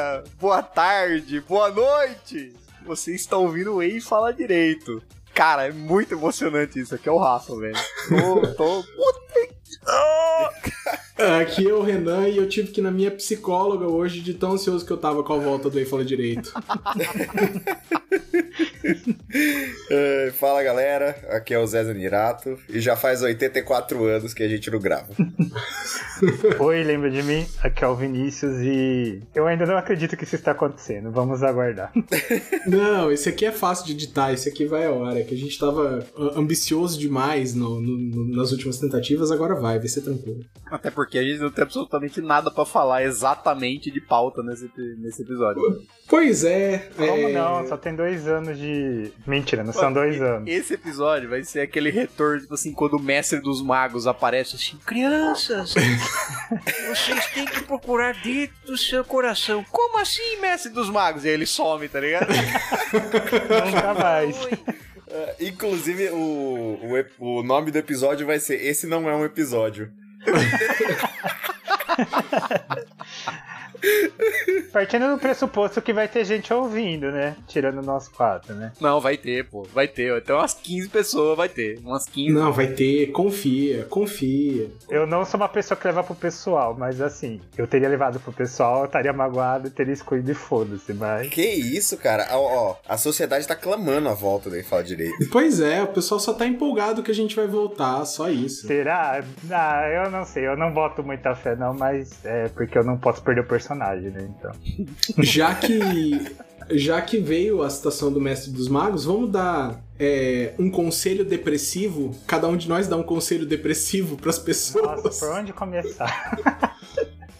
dia, boa tarde, boa noite. Você está ouvindo o Ei Fala Direito. Cara, é muito emocionante isso. Aqui é o Rafa, velho. Tô, tô... Aqui é o Renan e eu tive que ir na minha psicóloga hoje de tão ansioso que eu tava com a volta do Ei Fala Direito. É, fala galera, aqui é o Zé Zanirato e já faz 84 anos que a gente não grava. Oi, lembra de mim? Aqui é o Vinícius e eu ainda não acredito que isso está acontecendo. Vamos aguardar. Não, esse aqui é fácil de editar, esse aqui vai a hora, que a gente tava ah, ambicioso demais no- no- no- nas últimas tentativas, agora vai, vai ser tranquilo. Até porque a gente não tem absolutamente nada pra falar exatamente de pauta nesse, nesse episódio. Pois é. Como é... não? Só tem dois anos de. Mentira, não são dois anos. Esse episódio vai ser aquele retorno, tipo assim, quando o mestre dos magos aparece assim: Crianças, vocês têm que procurar dentro do seu coração. Como assim, mestre dos magos? E aí ele some, tá ligado? Nunca mais. É, inclusive, o, o, o nome do episódio vai ser Esse Não É Um Episódio. Partindo do pressuposto que vai ter gente ouvindo, né? Tirando nós quatro, né? Não, vai ter, pô. Vai ter. Até umas 15 pessoas vai ter. Umas 15. Não, vai ter, confia, confia. Eu não sou uma pessoa que leva pro pessoal, mas assim, eu teria levado pro pessoal, eu estaria magoado e teria escolhido e foda-se, mas. Que isso, cara? Ó, ó, a sociedade tá clamando a volta do Fala Direito. Pois é, o pessoal só tá empolgado que a gente vai voltar, só isso. Será? Ah, eu não sei, eu não boto muita fé, não, mas é porque eu não posso perder o personagem, né? Então. Já que já que veio a citação do Mestre dos Magos, vamos dar é, um conselho depressivo. Cada um de nós dá um conselho depressivo pras pessoas. Nossa, por onde começar?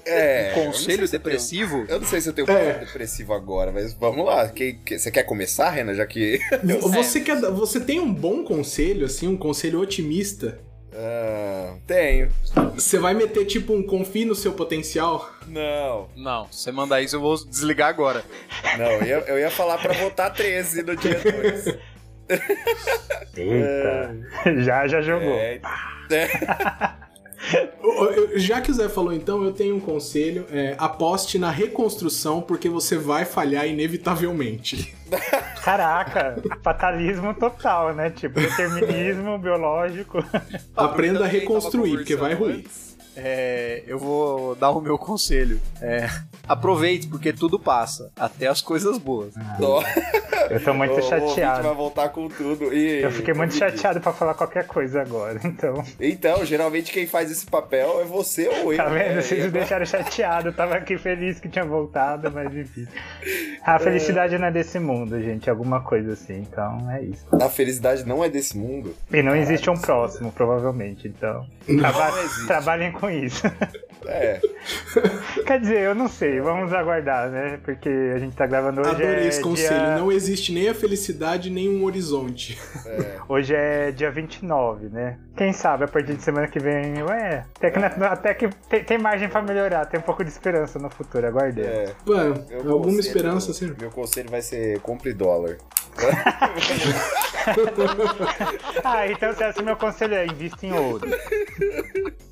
É. sei Conselho se eu tenho- depressivo? Eu não sei se eu tenho um É. conselho depressivo agora, mas vamos lá. Que- que- você quer começar, Renan? Já que. Você, quer, dar- você tem um bom conselho, assim, um conselho otimista? Ah, tenho. Você vai meter tipo um confie no seu potencial? Não. Não, se você mandar isso, eu vou desligar agora. Não, eu ia, eu ia falar pra votar 13 no dia 2. Eita, já, já jogou. É, Já que o Zé falou então, eu tenho um conselho. é, aposte na reconstrução, porque você vai falhar inevitavelmente. Caraca, fatalismo total, né? Tipo, determinismo biológico. Aprenda a reconstruir, porque vai ruir. antes. É, eu vou dar o meu conselho. É, aproveite, porque tudo passa. Até as coisas boas. Ó, Eu tô muito o- o ouvinte vai chateado. voltar com tudo. E, Eu fiquei muito chateado pra falar qualquer coisa agora, então. Então, geralmente quem faz esse papel é você ou eu. Tá vendo? né? Vocês me agora- deixaram chateado. Eu tava aqui feliz que tinha voltado, mas enfim. A felicidade não é desse mundo, gente. Alguma coisa assim. Então é isso. A felicidade não é desse mundo. E não existe um próximo, provavelmente. Então. traba- trabalhem com isso. É. Quer dizer, eu não sei. Vamos aguardar, né? Porque a gente tá gravando hoje. Adorei é esse conselho. dia... Não existe nem a felicidade, nem um horizonte. Hoje é dia 29, né? Quem sabe a partir de semana que vem, ué, até que, até que tem, tem margem pra melhorar, tem um pouco de esperança no futuro, aguardemos. é. Mano, Meu alguma esperança, assim. Meu conselho vai ser compre dólar. Ah, então se esse meu conselho é invista em ouro.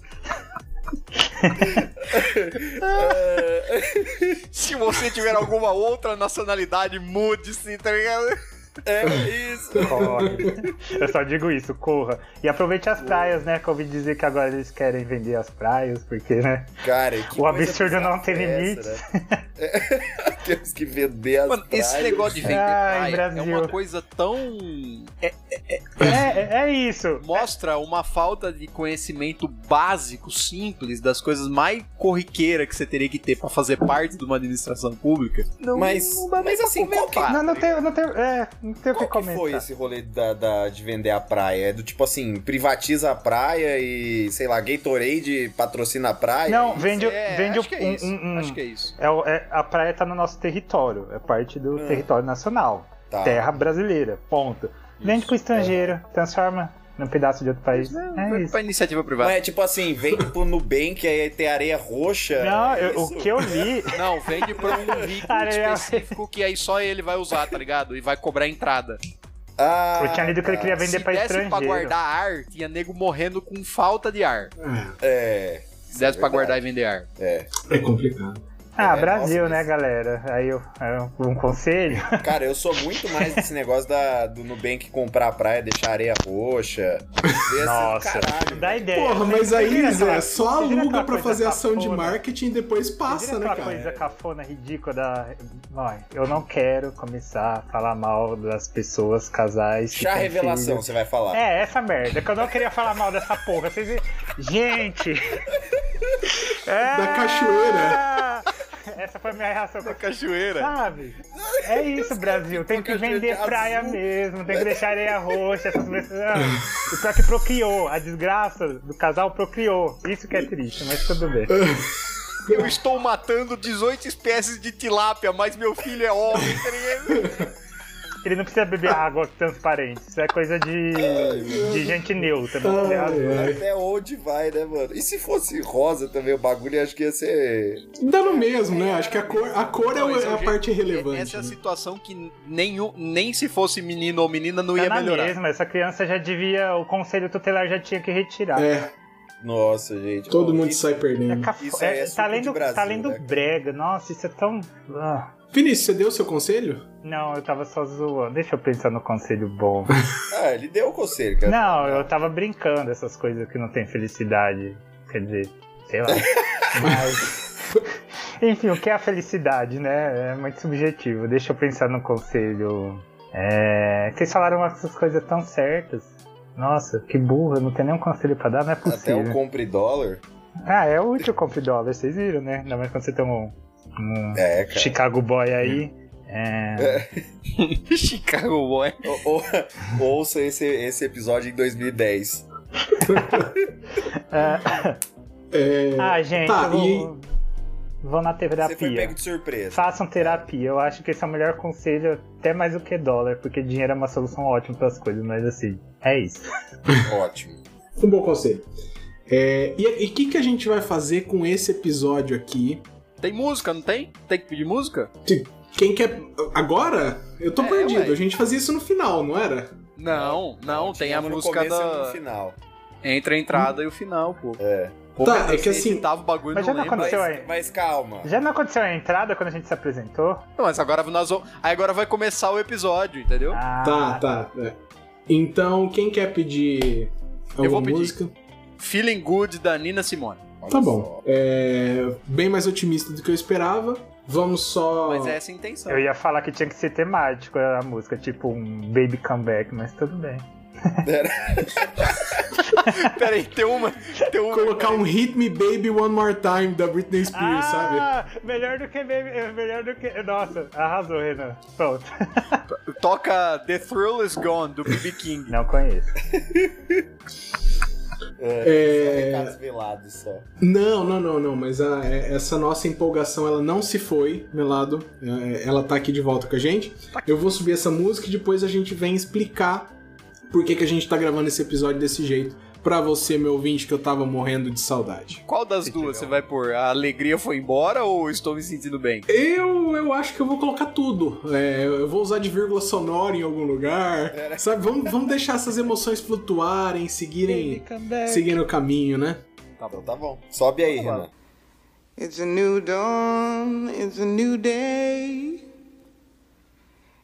Se você tiver alguma outra nacionalidade, mude-se, tá ligado? É isso. Corre. Eu só digo isso, corra. E aproveite as praias, né? Que eu ouvi dizer que agora eles querem vender as praias, porque, né? Cara, que O absurdo não tem é limites. essa, né? Temos que vender as Mano, esse praias. negócio de vender Ai, praia é uma coisa tão. é- É, é, é isso. mostra uma falta de conhecimento básico, simples, das coisas mais corriqueiras que você teria que ter pra fazer parte de uma administração pública. Não, Mas- não mas assim, qual que-. Não, não tem, não tem, é, não tem o que Qual que comentar. foi esse rolê da, da- de vender a praia? É do tipo assim, privatiza a praia e, sei lá, Gatorade patrocina a praia? Não, vende, É, vende acho que é um- isso. um- um- Acho que é isso. É, o- é- a praia tá no nosso território, é parte do Hum. território nacional. Tá. Terra brasileira, ponto. Vende pro estrangeiro, transforma num pedaço de outro país. É isso. Pra iniciativa privada. Não é tipo assim, vende pro Nubank aí tem areia roxa. Não, é eu- o que eu li. Não, vende pra um rico Areia- específico que aí só ele vai usar, tá ligado? E vai cobrar entrada. Ah, Eu tinha lido que ele queria vender Se pra desse estrangeiro. pra guardar ar, tinha nego morrendo com falta de ar. É, É. Se desse pra verdade. guardar e vender ar. É. é complicado. Ah, É, Brasil, nossa, né, mas- galera? Aí eu, um conselho. Cara, eu sou muito mais desse negócio da, do Nubank comprar a praia, deixar areia roxa. Assim, Nossa, caralho. dá ideia. Porra, mas aí, Zé, só aluga pra fazer ação de cafona? marketing e depois passa, né, cara? coisa cafona, ridícula da. Vai, eu não quero começar a falar mal das pessoas, casais. Chá revelação, filhos. você vai falar. É, essa merda, que eu não queria falar mal dessa porra. Vocês viram? Gente! É... Da cachoeira. Essa foi a minha reação. Cachoeira. Sabe? É isso, Brasil. Tem que vender de praia mesmo, tem que deixar areia roxa. Essas o pior que procriou. A desgraça do casal procriou. Isso que é triste, mas tudo bem. Eu estou matando 18 espécies de tilápia, mas meu filho é homem, tá? Ele não precisa beber água transparente. Isso é coisa de, de gente neutra. Ai, beber ai. Até onde vai, né, mano? E se fosse rosa também o bagulho, eu acho que ia ser. Dá no mesmo, né? Acho que a cor, a cor é, Não, é o a jeito- parte relevante. Essa é a né? situação que nenhum, nem se fosse menino ou menina não Tá ia na melhorar. mesma, essa criança já devia. O conselho tutelar já tinha que retirar. É, Nossa, gente. todo Ó, mundo isso- sai É perdendo. cafo- aí é é, suco tá lendo, Brasil, tá lendo né? brega. Nossa, isso é tão. Ah. Vinícius, você deu o seu conselho? Não, eu tava só zoando. Deixa eu pensar no conselho bom. Ah, ele deu o conselho, cara. Não, eu tava brincando essas coisas que não tem felicidade. Quer dizer, sei lá. Mas. Enfim, o que é a felicidade, né? É muito subjetivo. Deixa eu pensar no conselho. É. Que eles falaram essas coisas tão certas. Nossa, que burro, eu não tenho nenhum conselho pra dar, não é Até possível. o compre dólar. Ah, é útil comprar dólar, vocês viram, né? Ainda mais quando você tem um, um É, cara. Chicago Boy aí. É. Chicago Boy. Ou- ou- ouça esse, esse episódio em 2010. é. É, Ah, gente, Tá, vou, e- vou na Você foi terapia. pego de surpresa. Façam terapia. Eu acho que esse é o melhor conselho, até mais do que dólar, porque dinheiro é uma solução ótima para as coisas, mas assim, é isso. Ótimo. um bom conselho. É, e o que, que a gente vai fazer com esse episódio aqui? Tem música, não tem? Tem que pedir música? Quem quer. Agora? Eu tô É, perdido. ué. A gente fazia isso no final, não era? Não, não, tem a no música e no da. final. Entre a entrada e o final, pô. É. Pô, Tá, mas é que eu assim- Tava o bagulho, Mas não já não lembro. aconteceu Mas, aí. mas calma. Já não aconteceu a entrada quando a gente se apresentou? Não, mas agora nós vamos. Aí agora vai começar o episódio, entendeu? Ah, Tá, tá. é. Então, quem quer pedir Eu alguma vou pedir. música? Feeling Good da Nina Simone. Olha Tá só. bom. É, bem mais otimista do que eu esperava. Vamos só. Mas é essa a intenção. Eu ia falar que tinha que ser temático a música, tipo um Baby Comeback, mas tudo bem. Peraí, tem uma. Tem uma Colocar um Hit Me Baby One More Time da Britney Spears, sabe? ah, melhor do que Baby, é melhor do que. Nossa, arrasou, Renan. Pronto. Toca The Thrill Is Gone do BB King. Não conheço. É. Velados só. Não, não, não, não. Mas a- é- essa nossa empolgação, ela não se foi, Melado. É, Ela tá aqui de volta com a gente. Eu vou subir essa música e depois a gente vem explicar por que, que a gente tá gravando esse episódio desse jeito. Pra você, meu ouvinte, que eu tava morrendo de saudade. Qual das duas você vai pôr? A alegria foi embora ou estou me sentindo bem? Eu, eu acho que eu vou colocar tudo. É, eu vou usar de vírgula sonora em algum lugar. Sabe? Vamos, vamos deixar essas emoções flutuarem, seguirem, seguirem o caminho, né? Então tá bom. Sobe aí, Tá bom. Renan. It's a new dawn, it's a new day.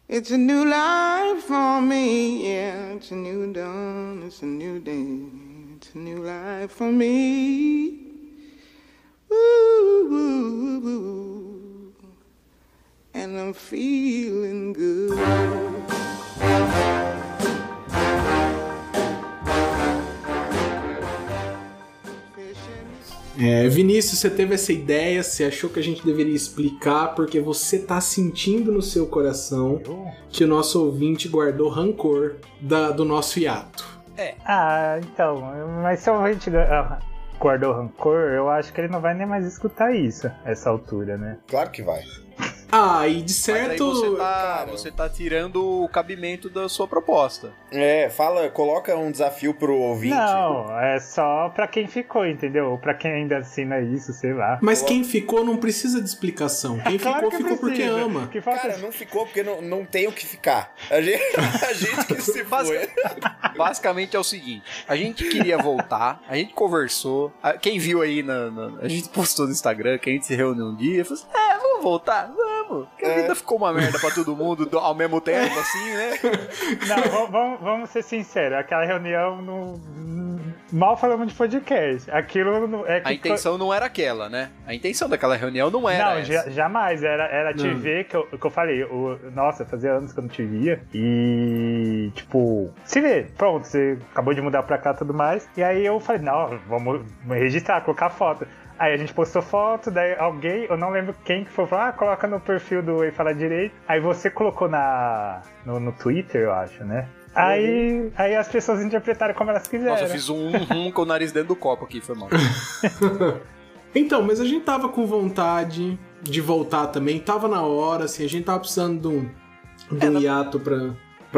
It's a new life for me, yeah. It's a new dawn, it's a new day. It's a new life for me. Ooh, ooh, ooh. And I'm feeling good. É, Vinícius, você teve essa ideia, você achou que a gente deveria explicar porque você tá sentindo no seu coração que o nosso ouvinte guardou rancor da- do nosso hiato. Ah, então, mas se a gente ah, guardou rancor, eu acho que ele não vai nem mais escutar isso, essa altura, né? Claro que vai. Ah, e de Mas aí certo. você tá, cara. você tá tirando o cabimento da sua proposta. É, fala, coloca um desafio pro ouvinte. Não, é só pra quem ficou, entendeu? Ou pra quem ainda assina isso, sei lá. Mas quem ficou não precisa de explicação. Quem Claro ficou, que ficou porque precisa. ama. Que falta Cara, não ficou porque não, não tem o que ficar. A gente, a gente que se foi. Basicamente é o seguinte: a gente queria voltar, a gente conversou. a- Quem viu aí, na, na- a gente postou no Instagram que a gente se reuniu um dia e falou assim: é, vamos voltar, vamos. Porque a É. vida ficou uma merda pra todo mundo do- ao mesmo tempo, assim, né? Não, va- vamos, vamos ser sinceros, aquela reunião não. Mal falamos de podcast. Aquilo não- é que. A intenção não era aquela, né? A intenção daquela reunião não era. Não, essa. ja- jamais. Era, era te Não. ver, que eu, que eu falei. o- nossa, fazia anos que eu não te via. E, tipo, se vê, pronto, você acabou de mudar pra cá e tudo mais. E aí eu falei, não, vamos registrar, colocar foto. Aí a gente postou foto, daí alguém, eu não lembro quem que foi, falou, ah, coloca no perfil do Ei Fala Direito. Aí você colocou na, no, no Twitter, eu acho, né? Aí, aí as pessoas interpretaram como elas quiseram. Nossa, eu fiz um rum com o nariz dentro do copo aqui, foi mal. Então, mas a gente tava com vontade de voltar também. Tava na hora, assim, a gente tava precisando de um, de um hiato pra,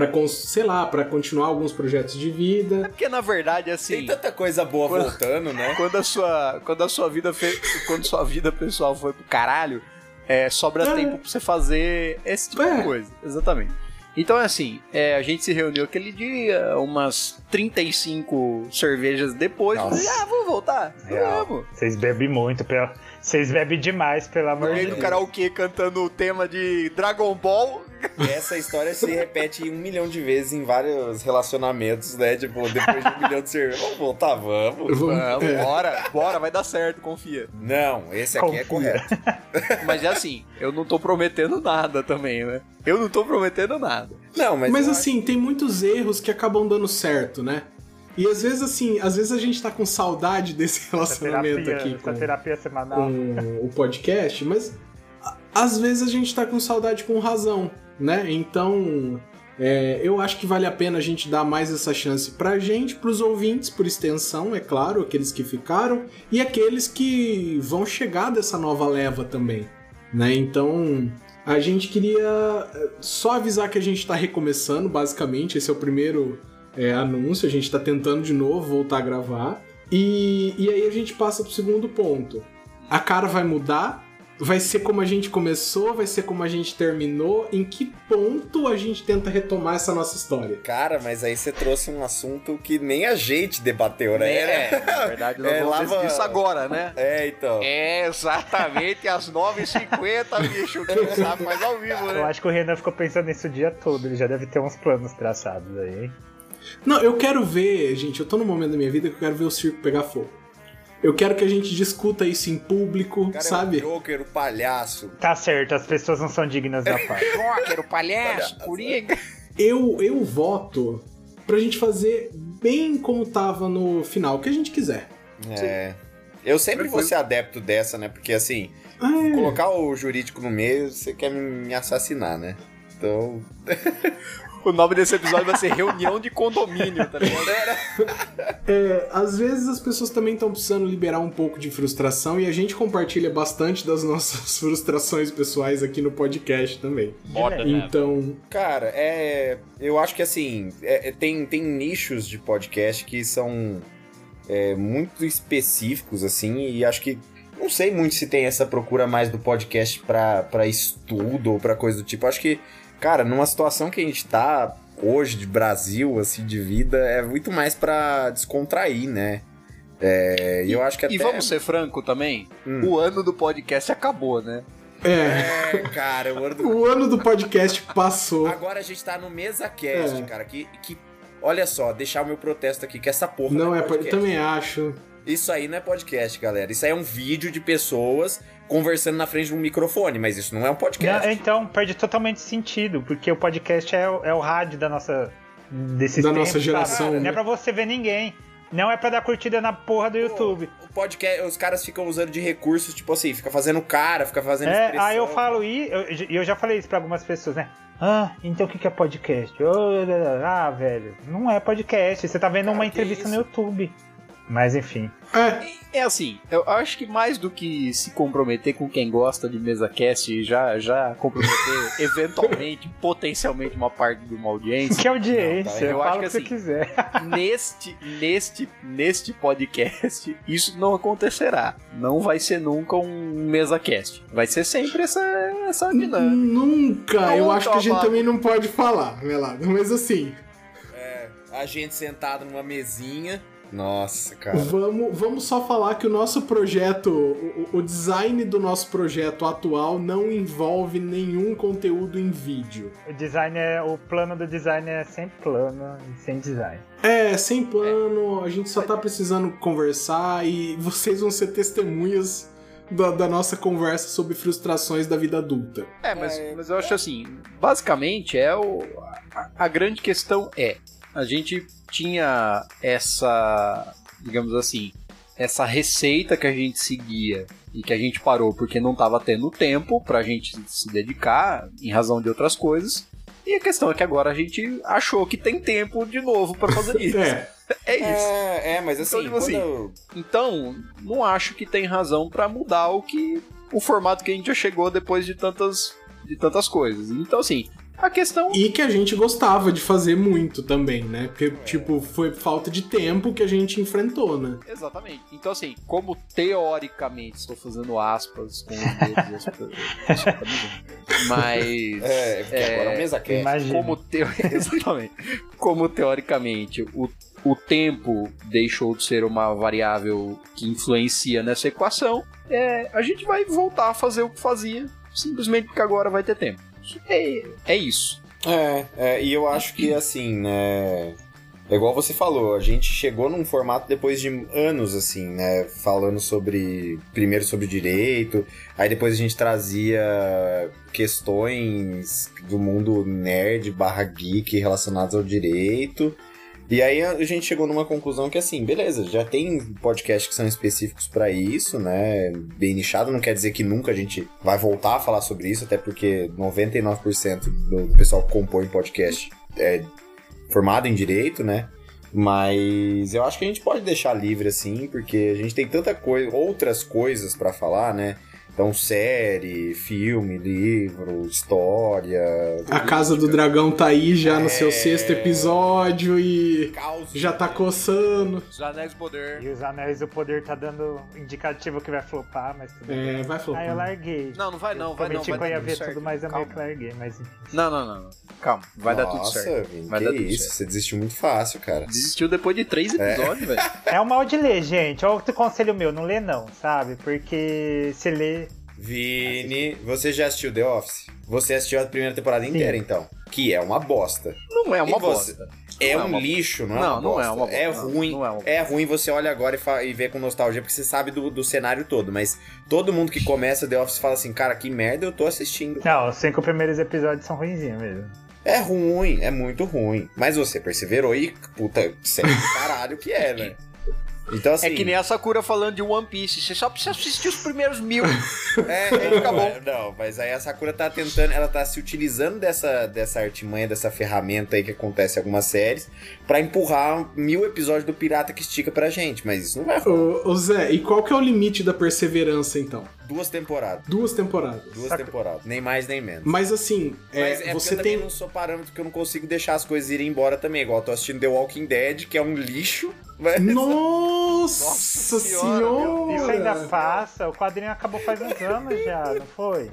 cons- sei lá, pra continuar alguns projetos de vida. Porque na verdade, Tem assim. tanta coisa boa Quando- voltando, né? Quando a sua, quando a sua vida fe... quando sua vida pessoal foi pro caralho, é, sobra É. tempo pra você fazer esse tipo É. de coisa. Exatamente. Então é assim, é, a gente se reuniu aquele dia, umas 35 cervejas depois, falei, ah, vamos voltar? Vamos. Vocês bebem muito, pelo... vocês bebem demais, pelo amor de Alguém no Deus. karaokê cantando o tema de Dragon Ball. E essa história se repete um milhão de vezes em vários relacionamentos, né? Tipo, depois de um milhão de cerveja. Vamos voltar, vamos. Vamos- é. bora, bora, vai dar certo, confia. Não, esse aqui é Confia. correto. Mas é assim, eu não tô prometendo nada também, né? Eu não tô prometendo nada. Não, mas. Mas assim, tem muitos erros que acabam dando certo, né? E às vezes, assim, às vezes a gente tá com saudade desse relacionamento terapia, aqui com, terapia semanal. com o podcast, mas às vezes a gente tá com saudade com razão, né? Então, é, eu acho que vale a pena a gente dar mais essa chance pra gente, pros ouvintes, por extensão, é claro, aqueles que ficaram, e aqueles que vão chegar dessa nova leva também, né? Então, a gente queria é, só avisar que a gente tá recomeçando, basicamente, esse é o primeiro é, anúncio, a gente tá tentando de novo voltar a gravar. E, e aí a gente passa pro segundo ponto. A cara vai mudar, vai ser como a gente começou, vai ser como a gente terminou. Em que ponto a gente tenta retomar essa nossa história? Cara, mas aí você trouxe um assunto que nem a gente debateu, né? É, na verdade, nós É, vamos lava- isso agora, né? É, então. É, exatamente, às 9h50, bicho. Quem sabe faz ao vivo, Eu né? acho que o Renan ficou pensando nisso o dia todo. Ele já deve ter uns planos traçados aí, hein? Não, eu quero ver, gente, eu tô num momento da minha vida que eu quero ver o circo pegar fogo. Eu quero que a gente discuta isso em público, O cara sabe? é um joker, o palhaço. Tá certo, as pessoas não são dignas da paz. Joker, o palhaço, coringa. Eu, eu voto pra gente fazer bem como tava no final, o que a gente quiser. É. Eu sempre vou ser adepto dessa, né? Porque assim, É. colocar o jurídico no meio, você quer me assassinar, né? Então. O nome desse episódio vai ser Reunião de Condomínio, tá ligado? É, às vezes as pessoas também estão precisando liberar um pouco de frustração e a gente compartilha bastante das nossas frustrações pessoais aqui no podcast também. Moda, né? Então, Cara, é. Eu acho que assim, é- é- tem, tem nichos de podcast que são é, muito específicos, assim, e acho que. Não sei muito se tem essa procura mais do podcast pra estudo ou pra coisa do tipo. Acho que, cara, numa situação que a gente tá hoje de Brasil, assim, de vida, é muito mais pra descontrair, né? É, e eu acho que até. E vamos ser franco também, Hum. o ano do podcast acabou, né? é, É, cara, o ano do o ano do podcast passou. Agora a gente tá no MesaCast, É. cara, que, que... Olha só, deixar o meu protesto aqui, que essa porra Não é, podcast. pod- também acho. Isso aí não é podcast, galera. Isso aí é um vídeo de pessoas conversando na frente de um microfone, mas isso não é um podcast. Não, então, perde totalmente sentido, porque o podcast é, o- é o rádio da nossa. Desse Da nossa geração, Não né? é pra você ver ninguém. Não é pra dar curtida na porra do YouTube. O podcast, os caras ficam usando de recursos, tipo assim, fica fazendo cara, fica fazendo É, expressão. aí eu falo e eu, eu já falei isso pra algumas pessoas, né? Ah, então o que que é podcast? Oh, ah, velho, não é podcast. Você tá vendo Cara, uma entrevista isso? no YouTube. Mas enfim. É, É assim, eu acho que mais do que se comprometer com quem gosta de mesa cast e já, já comprometer eventualmente, potencialmente uma parte de uma audiência, Que audiência, Não, tá, eu acho o que assim, quiser. neste, neste, neste podcast, isso não acontecerá. Não vai ser nunca um mesa cast. Vai ser sempre essa, essa dinâmica. Nunca. Eu Nunca, acho que a gente também não pode falar, Melado. Mas assim, É, a gente sentado numa mesinha. Nossa, cara. vamos, vamos só falar que o nosso projeto, o, o design do nosso projeto atual não envolve nenhum conteúdo em vídeo. O design é. O plano do design é sempre plano e sem design. É, sem plano, a gente só tá precisando conversar e vocês vão ser testemunhas da, da nossa conversa sobre frustrações da vida adulta. É, mas, mas eu acho assim, basicamente é o a, a grande questão é a gente tinha essa, digamos assim, essa receita que a gente seguia e que a gente parou porque não estava tendo tempo pra gente se dedicar em razão de outras coisas. E a questão é que agora a gente achou que tem tempo de novo pra fazer isso. É, É isso. É, é, mas assim, Então, tipo assim, eu- Então, não acho que tem razão pra mudar o que o formato que a gente já chegou depois de tantas de tantas coisas. Então, assim, a questão e que a gente gostava de fazer muito também, né? Porque, tipo, foi falta de tempo que a gente enfrentou, né? Exatamente. Então, assim, como teoricamente, estou fazendo aspas com mas. É, porque agora é um mesa. Imagina. Como, teo... Exatamente. como teoricamente o, o tempo deixou de ser uma variável que influencia nessa equação, é, a gente vai voltar a fazer o que fazia, simplesmente porque agora vai ter tempo. É, é isso. É, é, e eu acho que assim, né? É igual você falou, a gente chegou num formato depois de anos, assim, né? Falando sobre. Primeiro sobre direito, aí depois a gente trazia questões do mundo nerd barra geek relacionadas ao direito. E aí a gente chegou numa conclusão que assim, beleza, já tem podcasts que são específicos pra isso, né? Bem nichado, não quer dizer que nunca a gente vai voltar a falar sobre isso, até porque 99% do pessoal que compõe podcast é formado em direito, né? Mas eu acho que a gente pode deixar livre assim, porque a gente tem tanta coisa, outras coisas pra falar, né? Então, série, filme, livro, história. A Casa do Dragão tá aí já no seu É. sexto episódio e Caos. já tá coçando. Os Anéis do Poder. E os Anéis do Poder tá dando indicativo que vai flopar, mas tudo bem. É, vai Ah, eu larguei. Não, não vai não, eu vai não. prometi Vai que eu ia ver certo. tudo, mas eu meio que larguei. Mas enfim. Não, não, não, não. Calma, vai dar tudo Nossa, certo. Vini, Vai que dar tudo isso, certo. você desistiu muito fácil, cara. Desistiu depois de três episódios, velho. É um mal de ler, gente. Olha outro conselho meu, não lê não, sabe? Porque se lê. Vini, você já assistiu The Office? Você assistiu a primeira temporada Sim. inteira, então. Que é uma bosta. Não é uma você? bosta. É Não é um uma lixo, não é Não, uma não bosta. é uma bosta, É não, ruim. não é uma É ruim você olha agora e, fa- e vê com nostalgia, porque você sabe do, do cenário todo. Mas todo mundo que começa The Office fala assim, cara, que merda eu tô assistindo. Não, os cinco primeiros episódios são ruinzinhos mesmo. É ruim, é muito ruim. Mas você perseverou e, puta, sério, caralho que é, né? Então assim... É que nem a Sakura falando de One Piece. Você só precisa assistir os primeiros mil. É, Aí fica não, bom. é, não, mas aí a Sakura tá tentando, ela tá se utilizando dessa, dessa artimanha, dessa ferramenta aí que acontece em algumas séries, pra empurrar mil episódios do Pirata que estica pra gente, mas isso não vai. Ô, ô, Zé, e qual que é o limite da perseverança, então? Duas temporadas. Duas temporadas. Duas Saca- temporadas. Nem mais, nem menos. Mas assim, é, Mas é você eu tem. não sou parâmetro que eu não consigo deixar as coisas irem embora também. Igual eu tô assistindo The Walking Dead, que é um lixo. Mas... Nossa, senhora, senhora! Isso ainda passa, o quadrinho acabou faz uns anos já, não foi?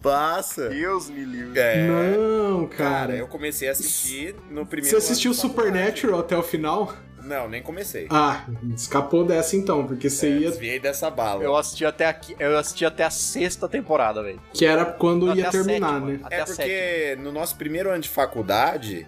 Passa. Deus me livre. É. Não, Cara, cara. eu comecei a assistir no primeiro Você assistiu. Supernatural até o final? Não, nem comecei. Ah, escapou dessa então, porque você ia. Desviei dessa bala. Eu assisti até aqui, eu assisti até a sexta temporada, velho. Que era quando Até ia terminar, sétima. né? Até É a sétima. porque no nosso primeiro ano de faculdade,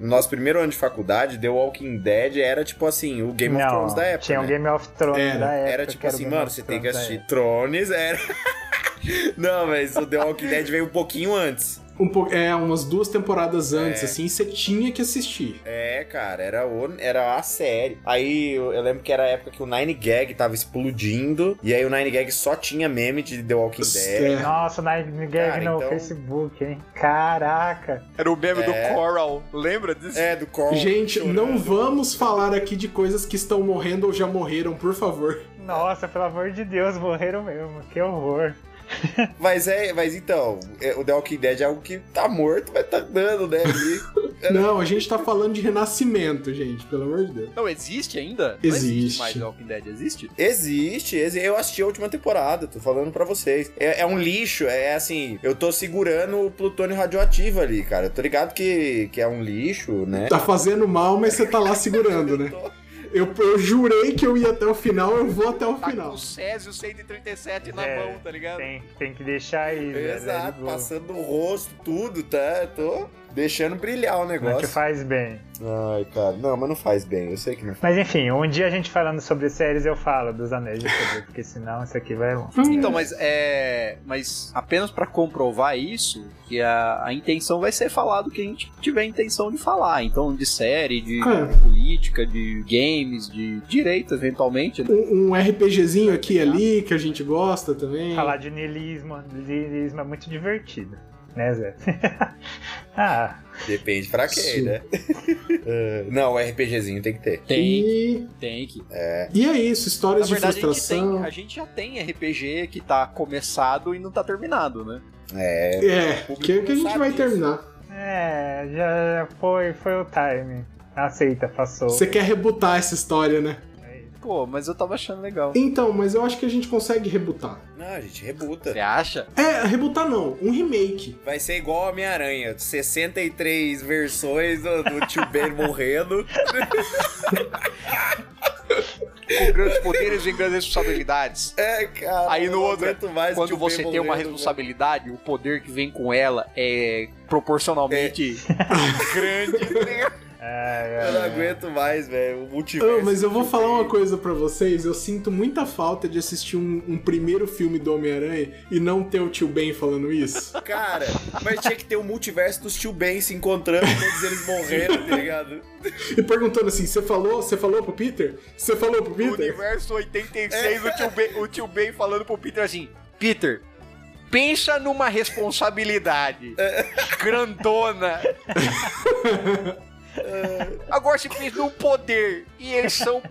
no nosso primeiro ano de faculdade, The Walking Dead era tipo assim, o Game of não, Thrones da época. tinha o né? Game of Thrones Era. da época. Era tipo assim, mano, of você tem que assistir. Thrones, era. Não, mas o The Walking Dead veio um pouquinho antes. Um pouco, é, umas duas temporadas antes, É. assim, você tinha que assistir. É, cara, era, o, era a série. Aí eu, eu lembro que era a época que o Nine Gag tava explodindo. E aí o Nine Gag só tinha meme de The Walking Dead. É. Nossa, Nine Gag Cara, no então- Facebook, hein? Caraca. Era o meme É. do Coral. Lembra disso? É, do Coral. Gente, chorando. não vamos falar aqui de coisas que estão morrendo ou já morreram, por favor. Nossa, pelo amor de Deus, morreram mesmo. Que horror. Mas é, mas então, é, o The Walking Dead é algo que tá morto, mas tá dando, né? ali. Não, a gente tá falando de renascimento, gente, pelo amor de Deus. Não, existe ainda? Não Existe. existe mais The Walking Dead, existe? Existe, exi- eu assisti a última temporada, tô falando pra vocês. É, é um lixo, é assim, eu tô segurando o plutônio radioativo ali, cara. Eu tô ligado que, que é um lixo, né? Tá fazendo mal, mas você tá lá segurando, né? Eu, eu jurei que eu ia até o final, eu vou até o Tá com final. o Césio 137 na É, mão, tá ligado? Tem, tem que deixar aí, velho. Exato, passando no rosto, tudo, tá? Tô deixando brilhar o Não te negócio. faz bem. Ai, cara, não, mas não faz bem, eu sei que não Mas enfim, um dia a gente falando sobre séries eu falo dos Anéis de Poder, porque senão isso aqui vai longe. Então, mas é. Mas apenas pra comprovar isso, que a, a intenção vai ser falar do que a gente tiver intenção de falar. Então, de série, de, É. de política, de games, de direito, eventualmente. né? Um, um RPGzinho aqui e ali, que a gente gosta também. Falar de niilismo, niilismo é muito divertido, né, Zé? ah, Depende pra quem, Sim. né? É, não, o RPGzinho tem que ter. Tem, E, tem que. e é isso, Na histórias de verdade, a gente, frustração. tem, a gente já tem RPG que tá começado e não tá terminado, né? É. É, que, que a não gente vai disso. terminar. é, já, já foi, foi o time. Aceita, passou. Você quer rebutar essa história, né? Pô, mas eu tava achando legal. Então, mas eu acho que a gente consegue rebutar. Não, a gente rebuta. Você acha? É, rebutar não, um remake. Vai ser igual a Homem-Aranha. 63 versões do, do tio Ben morrendo. Com grandes poderes vem grandes responsabilidades. É, cara. Aí no outro, Quando você tem uma responsabilidade, o poder que vem com ela é proporcionalmente grande. É, Eu não é, aguento mais, velho. O multiverso. Ah, mas eu vou falar uma coisa pra vocês. Eu sinto muita falta de assistir um, um primeiro filme do Homem-Aranha e não ter o tio Ben falando isso. Cara, mas tinha que ter o multiverso dos tio Ben se encontrando, todos eles morrendo, tá ligado? E perguntando assim: você falou, você falou pro Peter? Você falou pro No Peter? universo 86, o, tio ben, o tio Ben falando pro Peter assim: Peter, pensa numa responsabilidade grandona. Agora você pensa num poder e eles são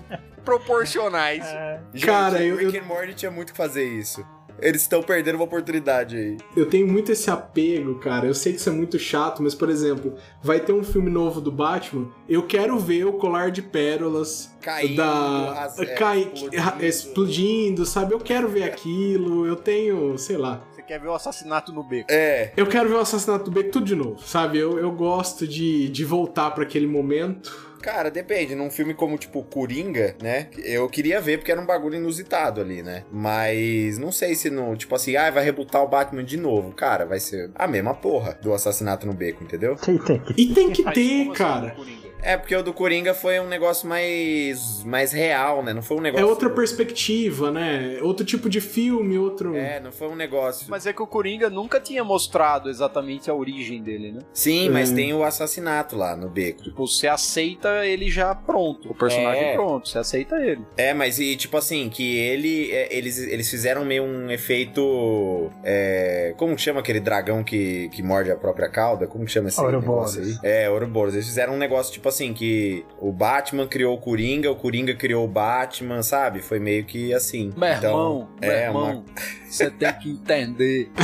proporcionais. é. Gente, Cara, o eu- Rick eu- and Morty tinha muito que fazer isso. Eles estão perdendo uma oportunidade aí. Eu tenho muito esse apego, cara. Eu sei que isso é muito chato, mas, por exemplo, vai ter um filme novo do Batman. Eu quero ver o colar de pérolas Caindo, da. as- é, cai- explodindo. explodindo, sabe? Eu quero ver aquilo. Eu tenho, sei lá. Quer ver o assassinato no beco? É, Eu quero ver o assassinato do Beck tudo de novo, sabe? Eu, eu gosto de, de voltar pra aquele momento. cara, depende. Num filme como, tipo, Coringa, né? Eu queria ver porque era um bagulho inusitado ali, né? Mas não sei se no, tipo assim, ah, vai rebutar o Batman de novo. Cara, vai ser a mesma porra do assassinato no beco, entendeu? Tem, tem que E tem que ter, assim, cara. Coringa? É, porque o do Coringa foi um negócio mais mais real, né? Não foi um É negócio outra perspectiva, né? Outro tipo de filme, outro. É, não foi um negócio. Mas é que o Coringa nunca tinha mostrado exatamente a origem dele, né? Sim, mas É. tem o assassinato lá no beco. Tipo, você aceita ele já pronto. O personagem É. pronto, você aceita ele. É, mas e tipo assim, que ele. é, eles, eles fizeram meio um efeito. É, como que chama aquele dragão que, que morde a própria cauda? Como que chama esse Ouroboros. negócio aí? É, Ouroboros. Eles fizeram um negócio tipo assim, que o Batman criou o Coringa, o Coringa criou o Batman, sabe? Foi meio que assim. Meu então, irmão, meu é irmão, você tem que entender.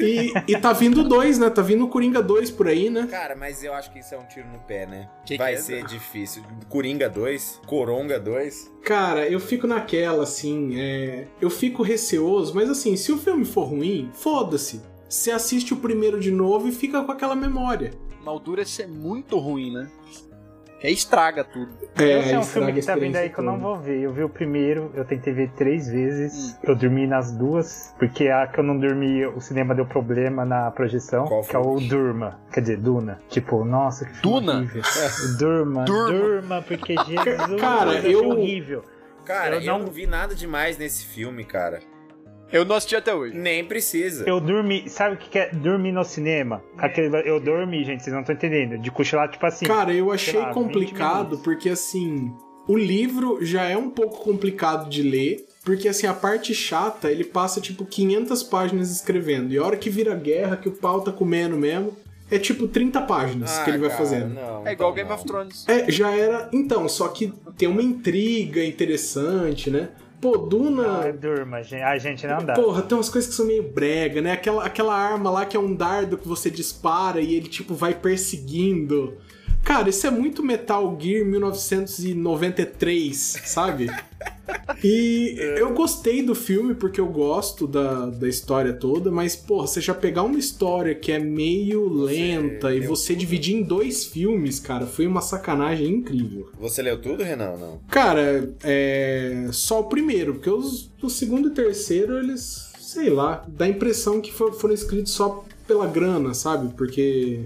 E, e tá vindo dois, né? Tá vindo o Coringa 2 por aí, né? Cara, mas eu acho que isso é um tiro no pé, né? Que que Vai é, ser difícil. Coringa 2, Coronga 2. Cara, eu fico naquela, assim, é... eu fico receoso, mas assim, se o filme for ruim, foda-se. Você assiste o primeiro de novo e fica com aquela memória. Maldura ser muito ruim, né? Que aí estraga tudo. É, Esse é um filme que tá vindo aí que eu não vou ver. Eu vi o primeiro, eu tentei ver três vezes. Hum. Eu dormi nas duas, porque a que eu não dormi, o cinema deu problema na projeção, Qual que é foi? o Durma. Quer dizer, Duna. Tipo, nossa, que filme Duna? horrível. Durma, Durma. Durma, porque Jesus, Cara, que eu- horrível. Cara, Eu eu não- não... vi nada demais nesse filme, cara. Eu não assisti até hoje. Nem precisa. Eu dormi, sabe o que é dormir no cinema? Aquele, eu dormi, gente, vocês não estão entendendo. De cochilar, tipo assim. Cara, eu achei lá, 20 complicado porque assim, o livro já é um pouco complicado de ler, porque assim, a parte chata, ele passa tipo 500 páginas escrevendo, e a hora que vira guerra, que o pau tá comendo mesmo, é tipo 30 páginas Ah, que ele vai cara, fazendo. não, É igual então Game não. of Thrones. É, já era. Então, só que tem uma intriga interessante, né? Pô, Duna. Ah, durma. A gente não dá. Porra, tem umas coisas que são meio brega, né? Aquela, aquela arma lá que é um dardo que você dispara e ele, tipo, vai perseguindo. Cara, isso é muito Metal Gear 1993, sabe? E eu gostei do filme porque eu gosto da, da história toda, mas, porra, você já pegar uma história que é meio lenta e você dividir em dois filmes, cara, foi uma sacanagem incrível. Você leu tudo, Renan? ou Não. Cara, é. Só o primeiro, porque os, o segundo e terceiro, eles. Sei lá, dá a impressão que fo- foram escritos só pela grana, sabe? Porque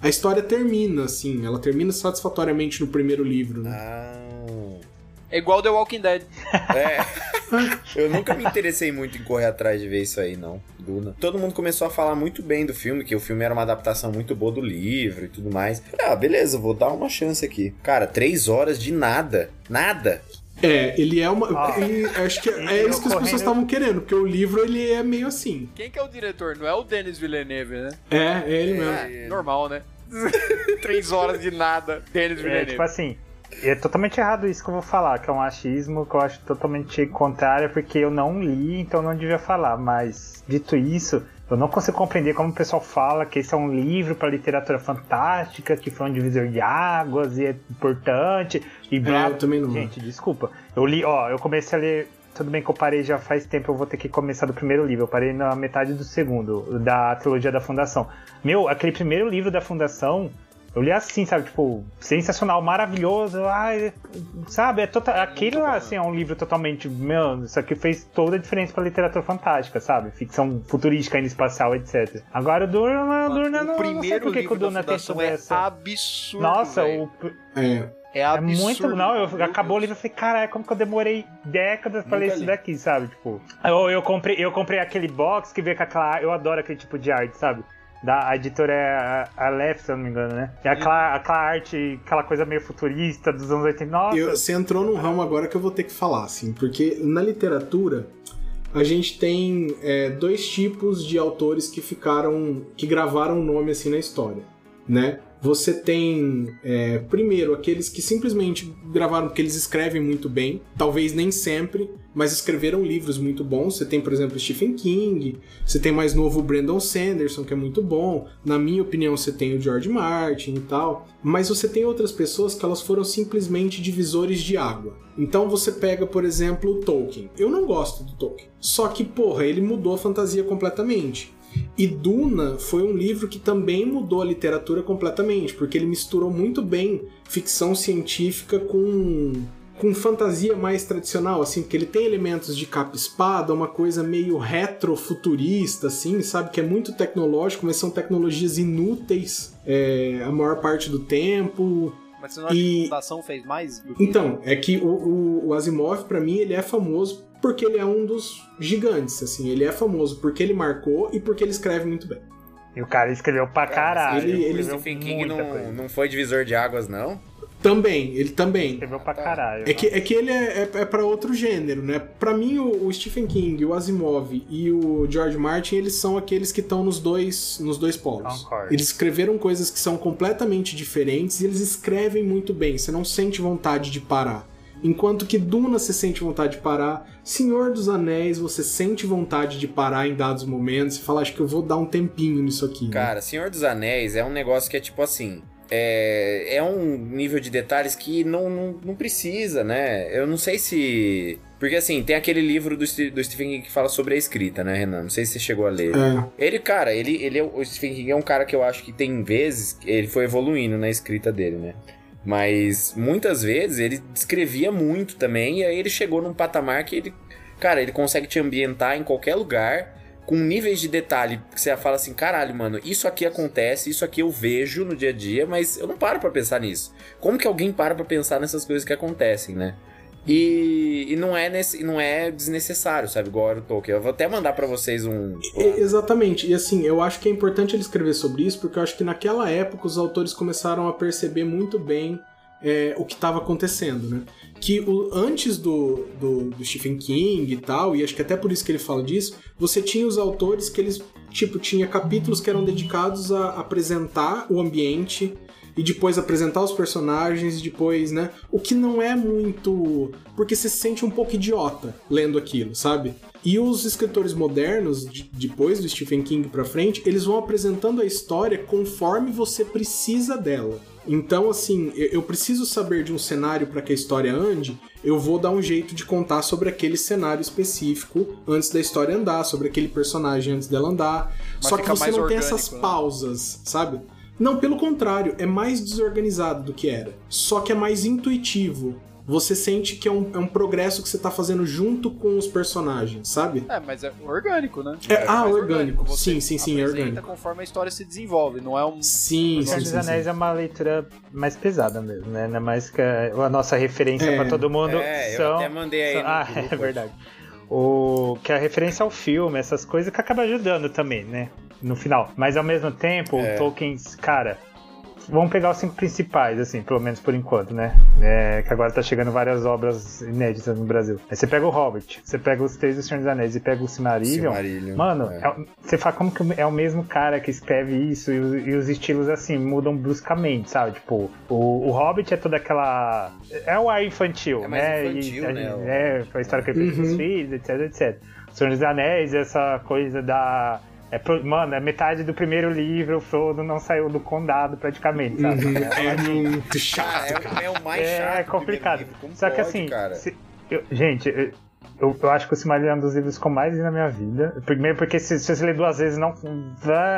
a história termina, assim, ela termina satisfatoriamente no primeiro livro, né? Ah. É igual The Walking Dead. É. Eu nunca me interessei muito em correr atrás de ver isso aí, não. Duna. Todo mundo começou a falar muito bem do filme, que o filme era uma adaptação muito boa do livro e tudo mais. Ah, beleza, vou dar uma chance aqui. Cara, três horas de nada. Nada. É, ele é uma. Ah. e acho que é E isso que as pessoas estavam querendo, porque o livro ele é meio assim. Quem que é o diretor? Não é o Denis Villeneuve, né? É, é ele mesmo. É, normal, né? Três horas de nada, Denis É, Villeneuve. tipo assim, é totalmente errado isso que eu vou falar, que é um achismo que eu acho totalmente contrário, porque eu não li, então não devia falar. Mas, dito isso, eu não consigo compreender como o pessoal fala que esse é um livro para literatura fantástica, que foi um divisor de águas e é importante, e blá. É, eu também não. Gente, desculpa. Eu li, ó, eu comecei a ler. Tudo bem que eu parei já faz tempo, eu vou ter que começar do primeiro livro. Eu parei na metade do segundo, da trilogia da Fundação. Meu, aquele primeiro livro da Fundação, eu li assim, sabe? Tipo, sensacional, maravilhoso. Ai, sabe? É total, aquele lá, assim, é um livro totalmente. Meu, isso aqui fez toda a diferença pra literatura fantástica, sabe? Ficção futurística, ainda espacial, etc. Agora o Durna, o Durna não, o não sei primeiro por que, o Durna tem toda é essa. absurdo, Nossa, velho. o, É. É é absurdo. muito. Não, eu acabou o livro e falei, caralho, como que eu demorei décadas pra ler isso li. daqui, sabe? Tipo. Eu, eu, comprei, eu comprei aquele box que veio com aquela. Eu adoro aquele tipo de arte, sabe? Da, a editora é a, a Left, se eu não me engano, né? E aquela, aquela arte, aquela coisa meio futurista dos anos 80. Nossa, Eu- você entrou num ramo agora que eu vou ter que falar, assim, porque na literatura a gente tem é, dois tipos de autores que ficaram, que gravaram o nome assim na história, né? Você tem, é, primeiro, aqueles que simplesmente gravaram porque eles escrevem muito bem, talvez nem sempre, mas escreveram livros muito bons. Você tem, por exemplo, Stephen King, você tem mais novo Brandon Sanderson, que é muito bom. Na minha opinião, você tem o George Martin e tal. Mas você tem outras pessoas que elas foram simplesmente divisores de água. Então você pega, por exemplo, o Tolkien. Eu não gosto do Tolkien. Só que, porra, ele mudou a fantasia completamente. E Duna foi um livro que também mudou a literatura completamente, porque ele misturou muito bem ficção científica com com fantasia mais tradicional, assim, porque ele tem elementos de capa-espada, uma coisa meio retrofuturista, assim, sabe? Que é muito tecnológico, mas são tecnologias inúteis é, a maior parte do tempo. Mas você não acha E- que a Fundação fez mais? do que- Então, é que o, o, o Asimov, pra mim, ele é famoso porque ele é um dos gigantes, assim. Ele é famoso porque ele marcou e porque ele escreve muito bem. E o cara escreveu pra caralho. ele- ele- Stephen King não, coisa. não foi divisor de águas, não? Também, ele também. Escreveu pra caralho. É que, é que ele é, é, é para outro gênero, né? Pra mim, o, o Stephen King, o Asimov e o George Martin, eles são aqueles que estão nos dois, nos dois polos. Concordo. Eles escreveram coisas que são completamente diferentes e eles escrevem muito bem. Você não sente vontade de parar. Enquanto que Duna você sente vontade de parar, Senhor dos Anéis você sente vontade de parar em dados momentos e falar, acho que eu vou dar um tempinho nisso aqui. né? Cara, Senhor dos Anéis é um negócio que é tipo assim. É, é um nível de detalhes que não, não, não precisa, né? Eu não sei se. Porque assim, tem aquele livro do, do Stephen King que fala sobre a escrita, né, Renan? Não sei se você chegou a ler. É. Ele, cara, ele, ele é, o Stephen King é um cara que eu acho que tem vezes ele foi evoluindo na escrita dele, né? Mas muitas vezes ele descrevia muito também, e aí ele chegou num patamar que ele, cara, ele consegue te ambientar em qualquer lugar com níveis de detalhe que você fala assim, caralho, mano, isso aqui acontece, isso aqui eu vejo no dia a dia, mas eu não paro pra pensar nisso. Como que alguém para pra pensar nessas coisas que acontecem, né? E, e não, é nesse, não é desnecessário, sabe? Igual o Tolkien. Eu vou até mandar para vocês um. Exatamente. E assim, eu acho que é importante ele escrever sobre isso, porque eu acho que naquela época os autores começaram a perceber muito bem é, o que estava acontecendo, né? Que o, antes do, do, do, Stephen King e tal, e acho que até por isso que ele fala disso, você tinha os autores que eles, tipo, tinha capítulos que eram dedicados a apresentar o ambiente e depois apresentar os personagens e depois, né? O que não é muito. Porque você se sente um pouco idiota lendo aquilo, sabe? E os escritores modernos, de, depois do Stephen King pra frente, eles vão apresentando a história conforme você precisa dela. Então, assim, eu preciso saber de um cenário para que a história ande, eu vou dar um jeito de contar sobre aquele cenário específico antes da história andar, sobre aquele personagem antes dela andar. Mas Só que você não tem essas né? pausas, sabe? Não, pelo contrário, é mais desorganizado do que era. Só que é mais intuitivo você sente que é um, é um progresso que você tá fazendo junto com os personagens, sabe? É, mas é orgânico, né? É, é ah, orgânico. orgânico. Sim, sim, sim, é orgânico. conforme a história se desenvolve, não é um... Sim, sim, Senhor dos Anéis é uma leitura mais pesada mesmo, né? Não é mais que a, a nossa referência é. para todo mundo é, são... eu até mandei aí são, Ah, é verdade. O, que é a referência ao filme, essas coisas que acaba ajudando também, né? No final. Mas ao mesmo tempo, é. o Tolkien, cara, vamos pegar os cinco principais, assim, pelo menos por enquanto, né? É, que agora tá chegando várias obras inéditas no Brasil. Aí você pega o Hobbit, você pega os Três dos Senhor dos Anéis e pega o Silmarillion. Silmarillion mano, é. É, você fala como que é o mesmo cara que escreve isso e, os, e os estilos, assim, mudam bruscamente, sabe? Tipo, o, o, Hobbit é toda aquela... É o ar infantil, é né? Infantil, e, né? É, foi a história que ele fez uhum. com os filhos, etc, etc. Senhor dos Anéis, essa coisa da é, mano, é metade do primeiro livro, o Frodo não saiu do condado praticamente, sabe? Uhum. É, muito chato, cara. É, é o mais é chato. É complicado. Só pode, que assim, se, eu, gente, eu, eu, acho que o Silmarillion é um dos livros que eu mais li na minha vida. Primeiro porque se, se você ler duas vezes, não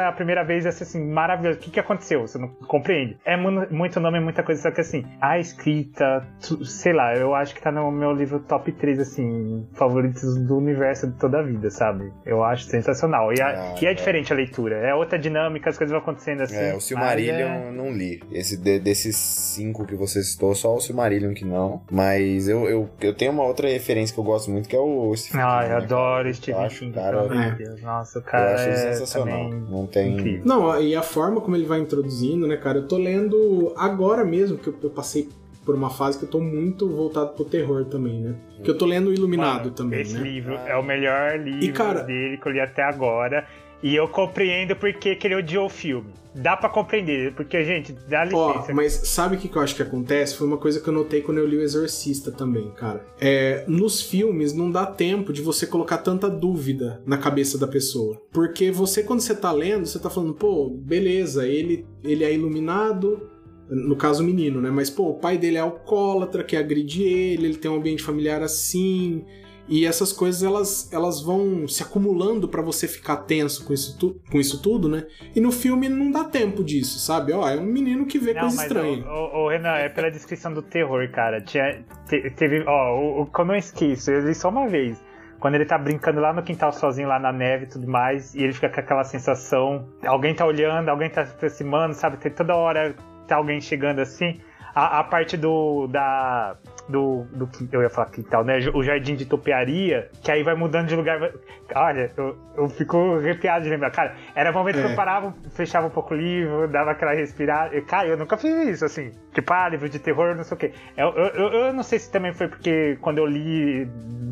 a primeira vez é assim, maravilhoso. O que, que aconteceu? Você não compreende. É muito nome, muita coisa, só que assim, a escrita, sei lá, eu acho que tá no meu livro top 3, assim, favoritos do universo de toda a vida, sabe? Eu acho sensacional. E, a, ah, e é, é, diferente a leitura. É outra dinâmica, as coisas vão acontecendo assim. É, o Silmarillion é... não li. Esse, de, desses cinco que você citou, só o Silmarillion que não. Mas eu, eu, eu tenho uma outra referência que eu gosto muito que é o Stephen Ah, eu né, adoro Stephen King, cara, é. Deus. Nossa, o cara eu acho é sensacional. Não tem... Incrível. Não, e a forma como ele vai introduzindo, né, cara? Eu tô lendo agora mesmo, que eu, passei por uma fase que eu tô muito voltado pro terror também, né? Que eu tô lendo o Iluminado Mano, também, esse né? livro é o melhor livro e, cara, dele que eu li até agora. E eu compreendo porque que ele odiou o filme. Dá para compreender, porque, gente, dá licença. Ó, mas sabe o que eu acho que acontece? Foi uma coisa que eu notei quando eu li O Exorcista também, cara. É, nos filmes não dá tempo de você colocar tanta dúvida na cabeça da pessoa. Porque você, quando você tá lendo, você tá falando, pô, beleza, ele, ele é iluminado, no caso o menino, né? Mas, pô, o pai dele é alcoólatra, que agride ele, ele tem um ambiente familiar assim, e essas coisas elas, elas vão se acumulando para você ficar tenso com isso, tu, com isso tudo, né? E no filme não dá tempo disso, sabe? Ó, é um menino que vê não, coisa estranha. O, o, Renan, é pela descrição do terror, cara. Tinha, te, teve, ó, o, o, como eu esqueço, eu li só uma vez. Quando ele tá brincando lá no quintal sozinho, lá na neve e tudo mais, e ele fica com aquela sensação: alguém tá olhando, alguém tá se aproximando, sabe? Tem toda hora tá alguém chegando assim. A, a parte do. da do, do eu ia falar quintal, né? O jardim de topearia, que aí vai mudando de lugar. Olha, eu, eu fico arrepiado de lembrar. Cara, era o momento é. que eu é. parava, fechava um pouco o livro, dava aquela respirada. Cara, eu nunca fiz isso, assim. Tipo, ah, livro de terror, não sei o quê. Eu, eu, eu, não sei se também foi porque quando eu li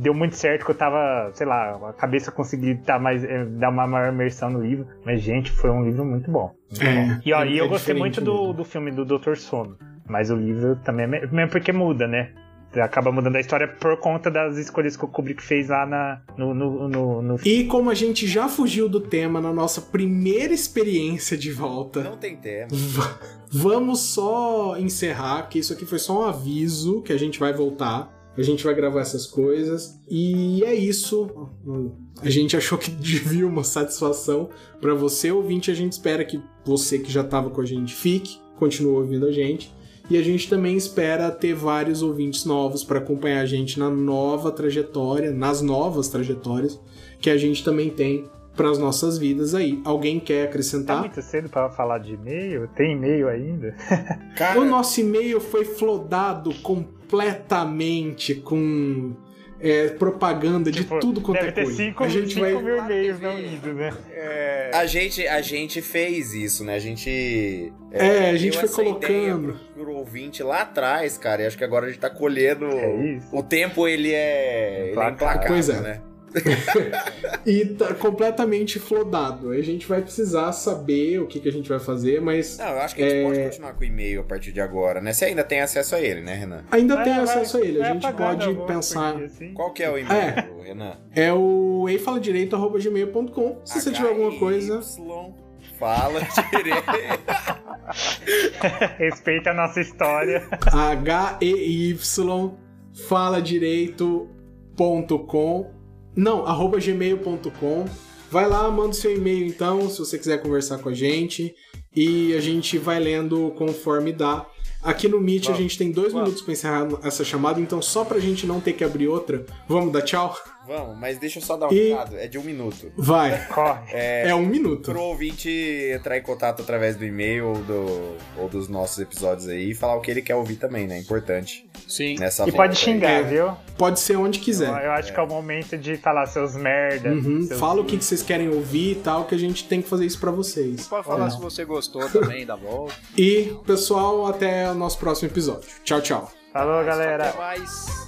deu muito certo que eu tava, sei lá, a cabeça conseguia tá mais, eh, dar uma maior imersão no livro. Mas, gente, foi um livro muito bom. É, e, ó, é, e eu gostei muito do, do filme do Dr. Sono. Mas o livro também é mesmo porque muda, né? Acaba mudando a história por conta das escolhas que o Kubrick fez lá na, no, no, no, no... E como a gente já fugiu do tema na nossa primeira experiência de volta. Não tem tema. Vamos só encerrar, que isso aqui foi só um aviso que a gente vai voltar. A gente vai gravar essas coisas. E é isso. A gente achou que devia uma satisfação para você, ouvinte. A gente espera que você que já estava com a gente fique, continue ouvindo a gente. E a gente também espera ter vários ouvintes novos para acompanhar a gente na nova trajetória, nas novas trajetórias que a gente também tem para as nossas vidas aí. Alguém quer Tá acrescentar? muito cedo pra falar de e-mail? Tem e-mail ainda? Cara, O nosso e-mail foi flodado completamente com é, propaganda de Tipo, tudo quanto deve é ter coisa. 5 a gente vai mil e-mails não idos, né? a gente, a gente fez isso, né? A gente. É, a gente foi colocando. Pro, pro ouvinte lá atrás, cara. E acho que agora a gente tá colhendo. É isso. O tempo, ele é. Ele é Implacável. implacável, Pois é. né? e tá completamente flodado. A gente vai precisar saber o que, que a gente vai fazer, mas Não, eu acho que a gente É. pode continuar com o e-mail a partir de agora, né? Você ainda tem acesso a ele, né, Renan? ainda tem É, vai- acesso a ele. A vai gente pode pensar. assim. Qual que é o e-mail, Renan? É o eifaladireito.gmail.com. Se você tiver alguma coisa. Fala direito. Respeita a nossa história. H-E-Y fala direito.com não, arroba gmail.com vai lá, manda o seu e-mail então, se você quiser conversar com a gente. E a gente vai lendo conforme dá. Aqui no Meet a gente tem dois minutos para encerrar essa chamada, então só pra gente não ter que abrir outra, vamos dar tchau? Vamos, mas deixa eu só dar um E- recado. É de um minuto. Vai, Corre. é um minuto. Pro ouvinte entrar em contato através do e-mail ou, do, ou dos nossos episódios aí e falar o que ele quer ouvir também, né? Importante Sim. nessa E pode aí. xingar, É. viu? Pode ser onde Eu, quiser. eu acho que é o momento de falar seus merda. Uhum, seus- Fala o que vocês querem ouvir e tal, que a gente tem que fazer isso pra vocês. Pode falar se você gostou também da volta. E, pessoal, até o nosso próximo episódio. Tchau, tchau. Falou, galera. Até mais.